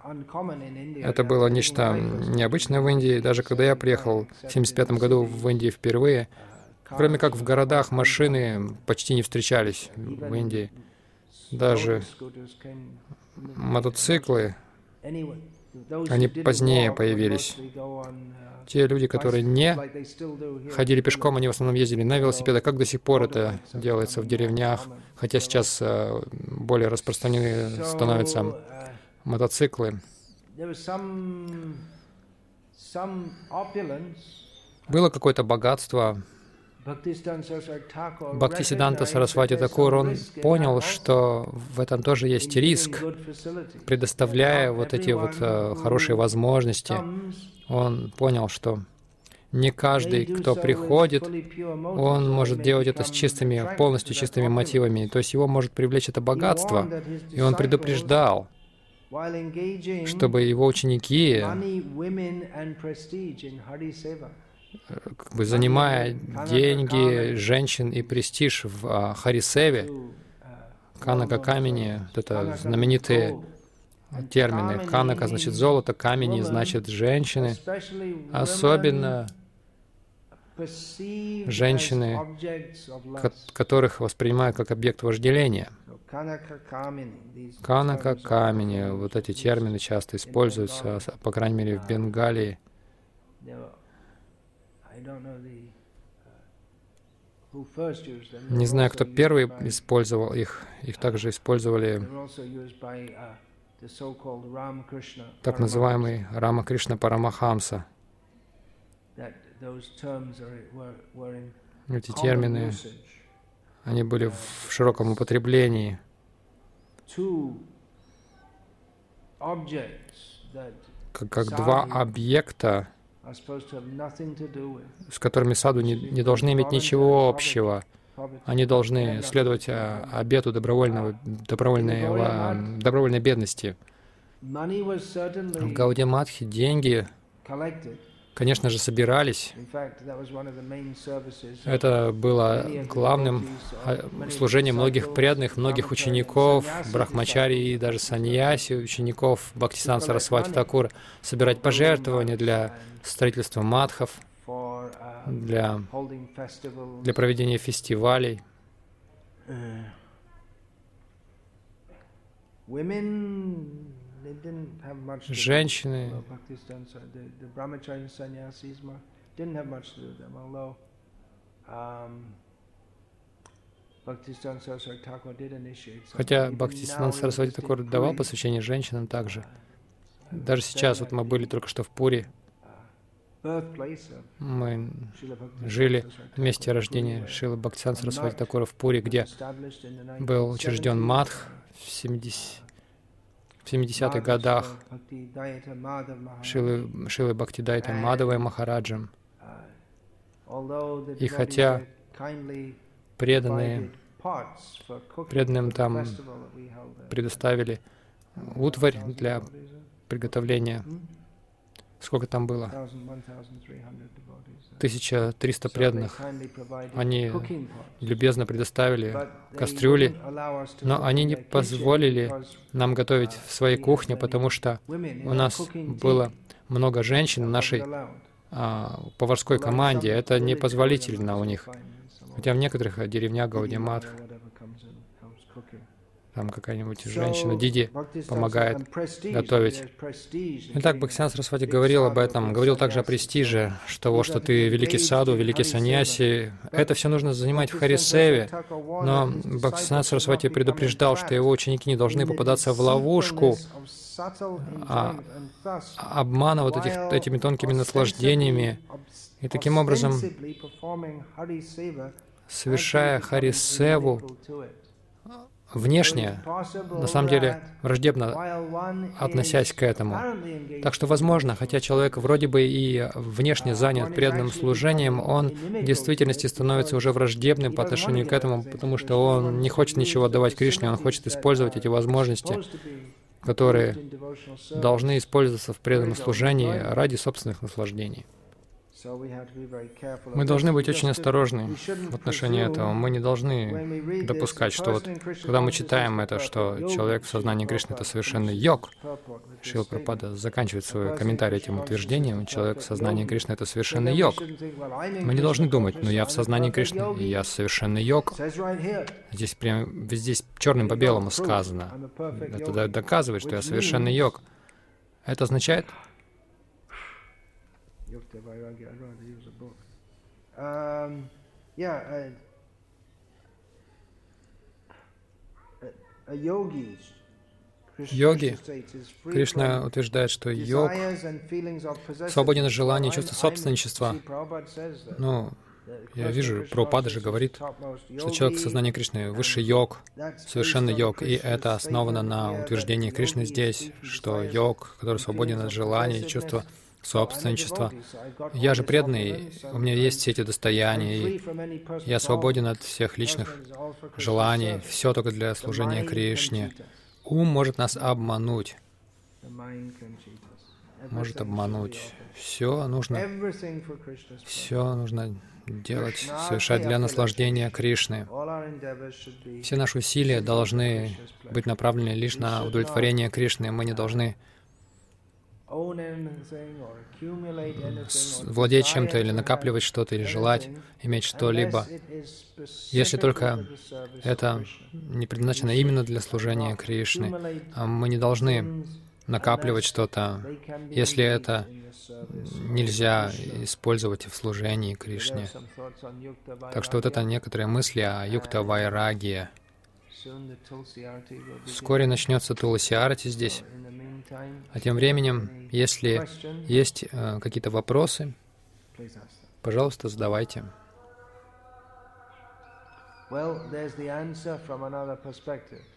— это было нечто необычное в Индии. Даже когда я приехал в 1975 году в Индию впервые, кроме как в городах, машины почти не встречались в Индии. Даже мотоциклы, они позднее появились. Те люди, которые не ходили пешком, они в основном ездили на велосипедах. Как до сих пор это делается в деревнях, хотя сейчас э, более распространены становятся мотоциклы. Было какое-то богатство. Бхактисиданта Сарасвати Такур, он понял, что в этом тоже есть риск, предоставляя вот эти вот э, хорошие возможности он понял, что не каждый, кто приходит, он может делать это с чистыми, полностью чистыми мотивами. То есть его может привлечь это богатство. И он предупреждал, чтобы его ученики, как бы занимая деньги, женщин и престиж в а, Харисеве, Канака Камени, это знаменитые термины. Канака значит золото, камени значит женщины. Особенно женщины, которых воспринимают как объект вожделения. Канака камени, вот эти термины часто используются, по крайней мере, в Бенгалии. Не знаю, кто первый использовал их. Их также использовали так называемый Рама Кришна Парамахамса. Эти термины, Они были в широком употреблении. Как, как два объекта, с которыми саду не, не должны иметь ничего общего. Они должны следовать а, обету добровольного, добровольной, добровольной бедности. В Гаудиматхе деньги конечно же, собирались. Это было главным а, служением многих преданных, многих учеников, брахмачари и даже саньяси, учеников Бхактисан Сарасвати Такур, собирать пожертвования для строительства матхов, для, для проведения фестивалей. Женщины. Хотя Бхактисидан Сарасвати Такур давал посвящение женщинам также. Даже сейчас, вот мы были только что в Пури, мы жили в месте рождения Шилы Бхактисидан Сарасвати Такура в Пури, где был учрежден Мадх в 70 в 70-х годах Шилы, Шилы Бхактидайта Мадавой Махараджем. И хотя преданные, преданным там предоставили утварь для приготовления Сколько там было? 1300 преданных. Они любезно предоставили кастрюли, но они не позволили нам готовить в своей кухне, потому что у нас было много женщин в нашей а, поварской команде. Это непозволительно у них. Хотя в некоторых деревнях Гаудиматх там какая-нибудь женщина, Диди, помогает готовить. Итак, Бхактисиан Сарасвати говорил об этом, говорил также о престиже, что того, что ты великий саду, великий саньяси. Это все нужно занимать в Харисеве. Но Бхактисиан Сарасвати предупреждал, что его ученики не должны попадаться в ловушку а, обмана вот этих, этими тонкими наслаждениями. И таким образом, совершая Харисеву, внешне, на самом деле, враждебно относясь к этому. Так что, возможно, хотя человек вроде бы и внешне занят преданным служением, он в действительности становится уже враждебным по отношению к этому, потому что он не хочет ничего давать Кришне, он хочет использовать эти возможности, которые должны использоваться в преданном служении ради собственных наслаждений. Мы должны быть очень осторожны в отношении этого. Мы не должны допускать, что вот, когда мы читаем это, что человек в сознании Кришны — это совершенно йог, Шил Прабхада заканчивает свой комментарий этим утверждением, человек в сознании Кришны — это совершенно йог. Мы не должны думать, ну я в сознании Кришны, и я совершенно йог. Здесь прям, здесь черным по белому сказано. Это доказывает, что я совершенно йог. Это означает, Yukta Vairagya. I'd rather use a book. Um, yeah, uh, Йоги, Кришна утверждает, что йог свободен от желаний и чувства собственничества. Ну, я вижу, Прабхупада же говорит, что человек в сознании Кришны — высший йог, совершенный йог, и это основано на утверждении Кришны здесь, что йог, который свободен от желаний и чувства собственничество. Я же преданный, у меня есть все эти достояния, и я свободен от всех личных желаний, все только для служения Кришне. Ум может нас обмануть, может обмануть. Все нужно, все нужно делать, совершать для наслаждения Кришны. Все наши усилия должны быть направлены лишь на удовлетворение Кришны. Мы не должны владеть чем-то или накапливать что-то, или желать иметь что-либо, если только это не предназначено именно для служения Кришны. А мы не должны накапливать что-то, если это нельзя использовать в служении Кришне. Так что вот это некоторые мысли о юкта вайрагия. Вскоре начнется Туласи Арати здесь. А тем временем, если есть э, какие-то вопросы, пожалуйста, задавайте.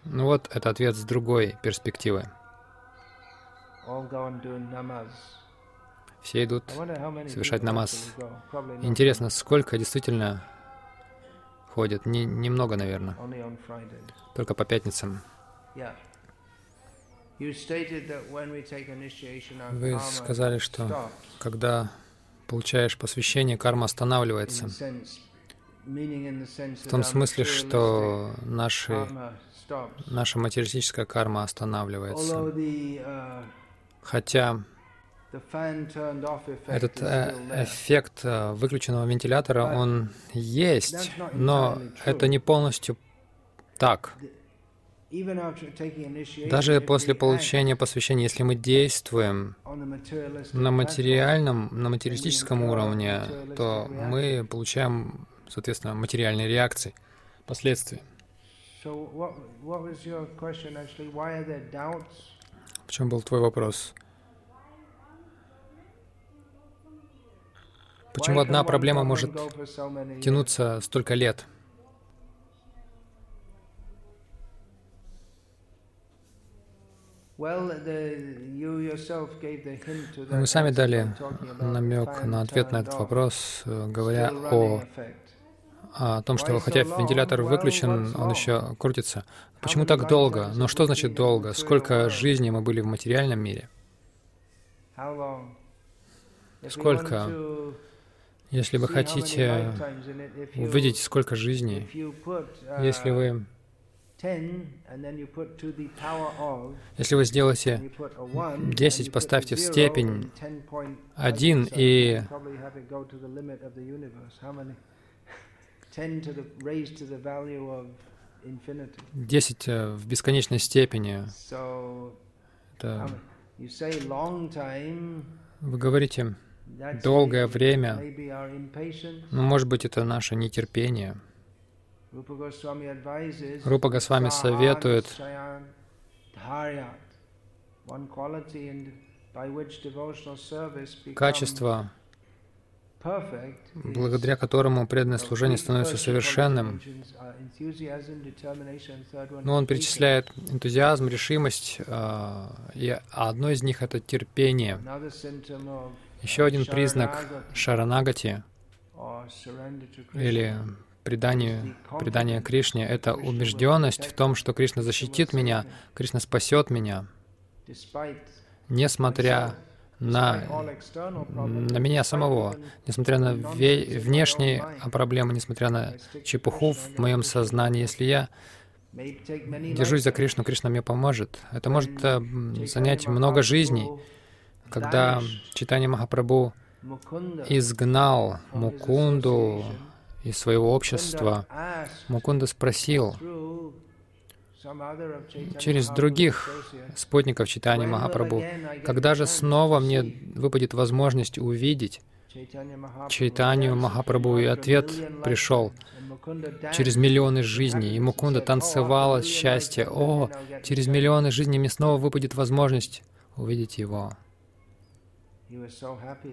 Ну вот, это ответ с другой перспективы. Все идут совершать намаз. Интересно, сколько действительно ходят? Не, немного, наверное. Только по пятницам. Вы сказали, что когда получаешь посвящение, карма останавливается. В том смысле, что наши, наша материалистическая карма останавливается. Uh, Хотя этот э, эффект э, выключенного вентилятора, он есть, но это не полностью так. Даже после получения посвящения, если мы действуем на материальном, на материалистическом уровне, то мы получаем, соответственно, материальные реакции, последствия. В чем был твой вопрос? Почему одна проблема может тянуться столько лет? Вы сами дали намек на ответ на этот вопрос, э, говоря о, о том, что хотя вентилятор выключен, он еще крутится. Почему так долго? Но что значит долго? Сколько жизней мы были в материальном мире? Сколько? Если вы хотите увидеть, сколько жизней, если вы если вы сделаете 10, поставьте в степень 1 и 10 э, в бесконечной степени. Это... Вы говорите долгое время, но может быть это наше нетерпение. Рупа Госвами советует качество, благодаря которому преданное служение становится совершенным. Но он перечисляет энтузиазм, решимость, а, и одно из них — это терпение. Еще один признак шаранагати или преданию, предание Кришне — это убежденность в том, что Кришна защитит меня, Кришна спасет меня, несмотря на, на меня самого, несмотря на внешние проблемы, несмотря на чепуху в моем сознании. Если я держусь за Кришну, Кришна мне поможет. Это может э, занять много жизней. Когда Читание Махапрабху изгнал Мукунду из своего общества, Мукунда спросил через других спутников читания Махапрабху, когда же снова мне выпадет возможность увидеть Чайтанию Махапрабху, и ответ пришел через миллионы жизней. И Мукунда танцевала от счастья. О, через миллионы жизней мне снова выпадет возможность увидеть его.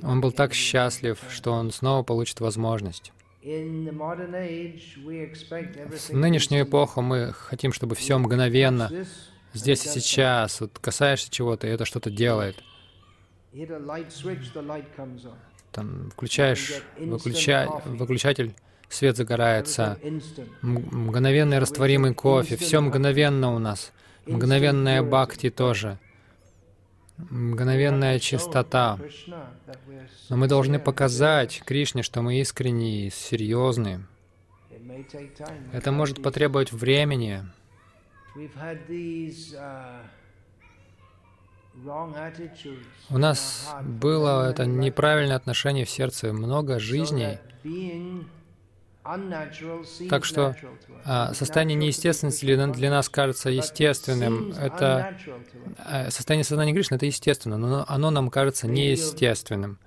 Он был так счастлив, что он снова получит возможность. В нынешнюю эпоху мы хотим, чтобы все мгновенно, здесь и сейчас, вот касаешься чего-то, и это что-то делает. Там включаешь выключа... выключатель, свет загорается, мгновенный растворимый кофе, все мгновенно у нас, мгновенная бхакти тоже мгновенная чистота. Но мы должны показать Кришне, что мы искренние и серьезны. Это может потребовать времени. У нас было это неправильное отношение в сердце, много жизней. Так что а, состояние неестественности для нас кажется естественным. Это а, состояние сознания Кришны — это естественно, но оно нам кажется неестественным.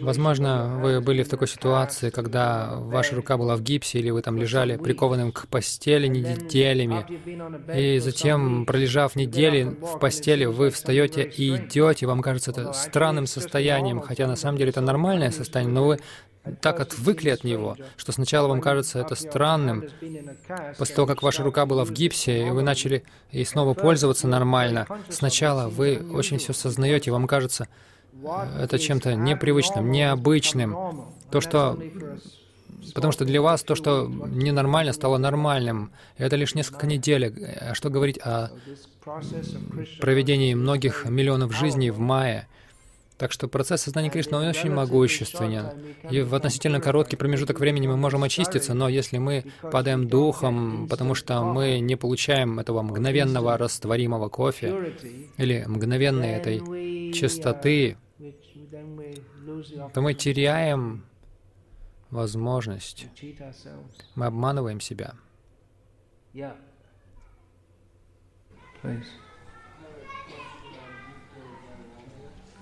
Возможно, вы были в такой ситуации, когда ваша рука была в гипсе, или вы там лежали прикованным к постели неделями, и затем, пролежав недели в постели, вы встаете и идете, вам кажется это странным состоянием, хотя на самом деле это нормальное состояние, но вы так отвыкли от него, что сначала вам кажется это странным. После того, как ваша рука была в гипсе, и вы начали и снова пользоваться нормально, сначала вы очень все сознаете, вам кажется, это чем-то непривычным, необычным. То, что... Потому что для вас то, что ненормально, стало нормальным. Это лишь несколько недель. А что говорить о проведении многих миллионов жизней в мае? Так что процесс сознания Кришны, он очень могущественен. И в относительно короткий промежуток времени мы можем очиститься, но если мы падаем духом, потому что мы не получаем этого мгновенного растворимого кофе или мгновенной этой чистоты, то мы теряем возможность. Мы обманываем себя.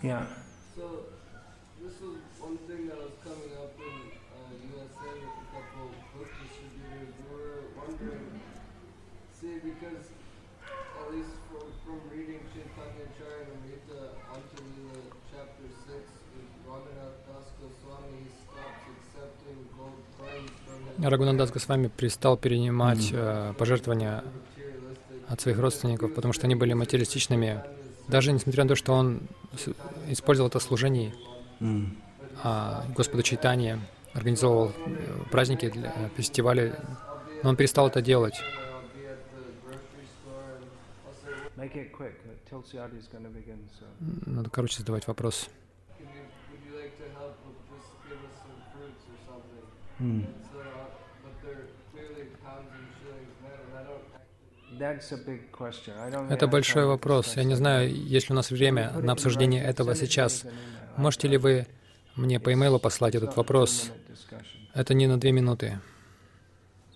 Yeah. Рагунандас Госвами перестал перенимать э, пожертвования от своих родственников, потому что они были материалистичными, даже несмотря на то, что он использовал это служение, а Господу Чайтанье организовывал э, праздники, для, э, фестивали, но он перестал это делать. Надо, короче, задавать вопрос. Mm. Это большой вопрос. Я не знаю, есть ли у нас время на обсуждение этого сейчас. Можете ли вы мне по имейлу послать этот вопрос? Это не на две минуты.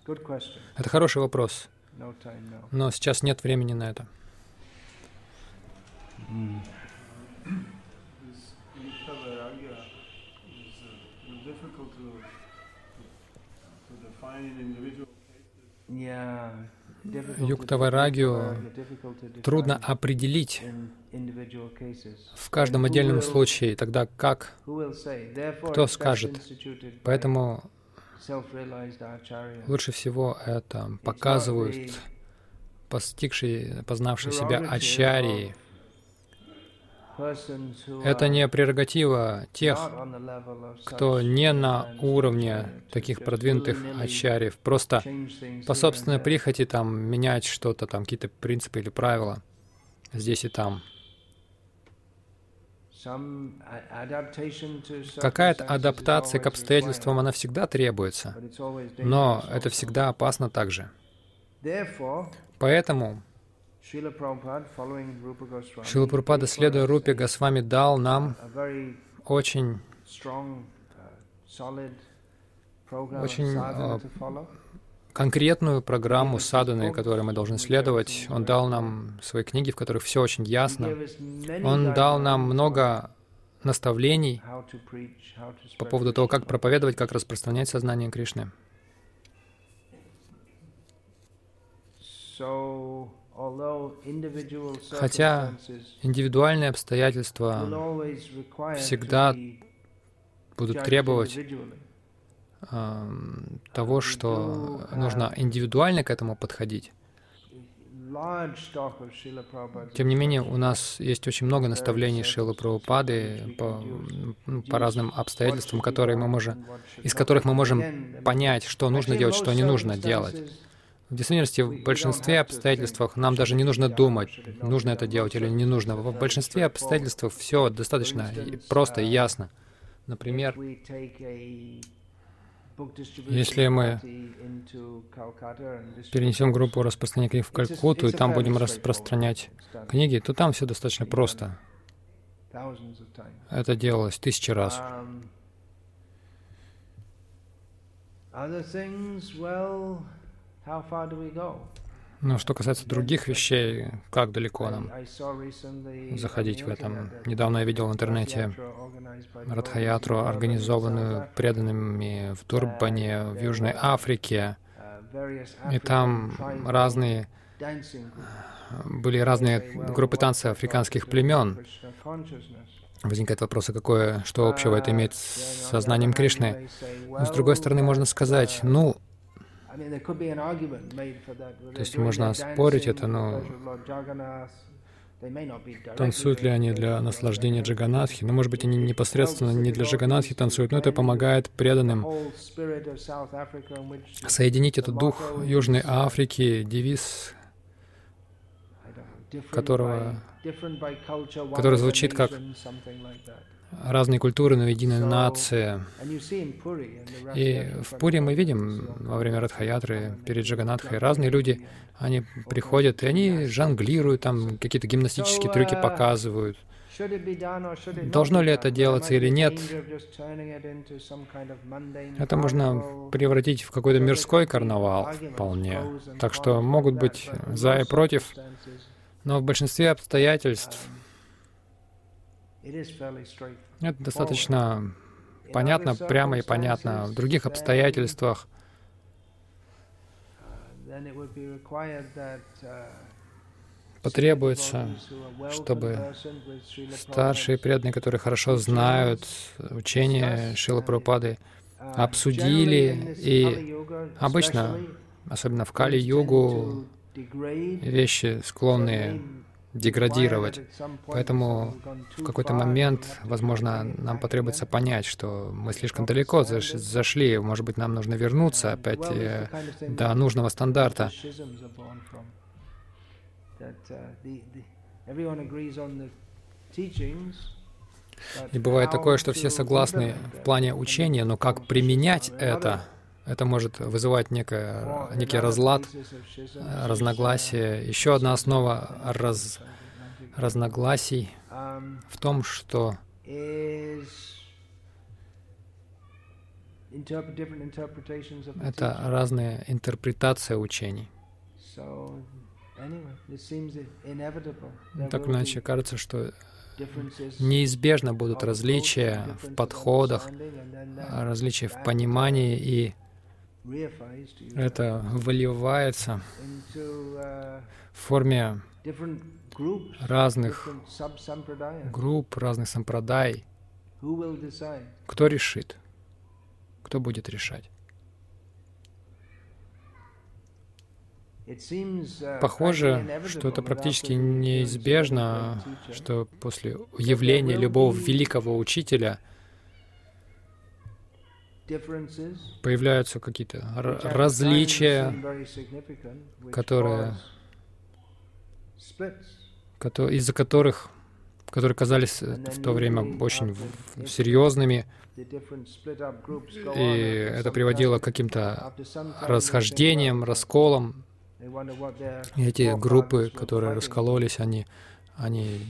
Это хороший вопрос. Но сейчас нет времени на это. Yeah. Юктаварагию трудно определить в каждом отдельном случае. Тогда как? Кто скажет? Поэтому лучше всего это показывают постигшие, познавшие себя ачарии, это не прерогатива тех, кто не на уровне таких продвинутых ачарьев, просто по собственной прихоти там менять что-то, там какие-то принципы или правила здесь и там. Какая-то адаптация к обстоятельствам, она всегда требуется, но это всегда опасно также. Поэтому Шила Прабхупада, следуя Рупе Госвами, дал нам очень, очень а, конкретную программу садханы, которой мы должны следовать. Он дал нам свои книги, в которых все очень ясно. Он дал нам много наставлений по поводу того, как проповедовать, как распространять сознание Кришны. So, Хотя индивидуальные обстоятельства всегда будут требовать э, того, что нужно индивидуально к этому подходить. Тем не менее, у нас есть очень много наставлений Шилы Прабхупады по, ну, по разным обстоятельствам, которые мы можем, из которых мы можем понять, что нужно делать, что не нужно делать. В действительности, в большинстве обстоятельствах нам даже не нужно думать, нужно это делать или не нужно. В большинстве обстоятельств все достаточно просто и ясно. Например, если мы перенесем группу распространения книг в Калькутту, и там будем распространять книги, то там все достаточно просто. Это делалось тысячи раз. Но что касается других вещей, как далеко нам заходить в этом? Недавно я видел в интернете Радхаятру, организованную преданными в Турбане, в Южной Африке. И там разные были разные группы танца африканских племен. Возникает вопрос, а какое, что общего это имеет с сознанием Кришны. Но с другой стороны, можно сказать, ну, то есть можно спорить это, но танцуют ли они для наслаждения Джаганатхи? Ну, может быть, они непосредственно не для Джаганатхи танцуют, но это помогает преданным соединить этот дух Южной Африки, девиз которого, который звучит как разные культуры, но единая нация. И в Пуре мы видим во время Радхаятры, перед Джаганатхой, разные люди, они приходят, и они жонглируют, там какие-то гимнастические трюки uh, показывают. Должно ли это делаться или нет? Это можно превратить в какой-то мирской карнавал вполне. Так что могут быть за и против, но в большинстве обстоятельств это достаточно понятно, прямо и понятно. В других обстоятельствах потребуется, чтобы старшие преданные, которые хорошо знают учение Шилы Прабхупады, обсудили, и обычно, особенно в Кали-югу, вещи склонные деградировать. Поэтому в какой-то момент, возможно, нам потребуется понять, что мы слишком далеко зашли, может быть, нам нужно вернуться опять э, до нужного стандарта. И бывает такое, что все согласны в плане учения, но как применять это, это может вызывать некое, некий разлад, э, разногласие. Еще одна основа раз, разногласий в том, что это разные интерпретации учений. Так или иначе, кажется, что неизбежно будут различия в подходах, различия в понимании, и это выливается в форме разных групп, разных сампрадай. Кто решит? Кто будет решать? Похоже, что это практически неизбежно, что после явления любого великого учителя — появляются какие-то различия, которые, из-за которых, которые казались в то время очень серьезными, и это приводило к каким-то расхождениям, расколам. И эти группы, которые раскололись, они, они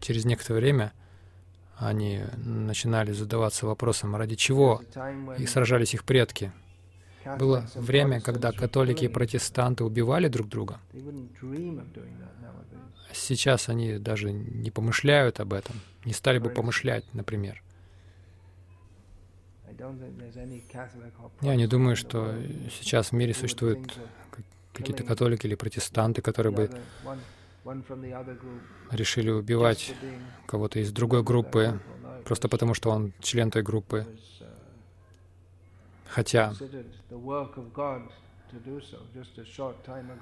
через некоторое время они начинали задаваться вопросом, ради чего и сражались их предки. Было время, когда католики и протестанты убивали друг друга. Сейчас они даже не помышляют об этом, не стали бы помышлять, например. Я не думаю, что сейчас в мире существуют какие-то католики или протестанты, которые бы решили убивать кого-то из другой группы, просто потому что он член той группы. Хотя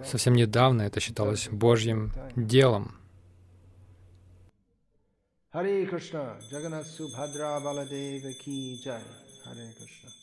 совсем недавно это считалось Божьим делом. Hare Krishna, Jagannath Subhadra Baladev ki jai. Hare Krishna.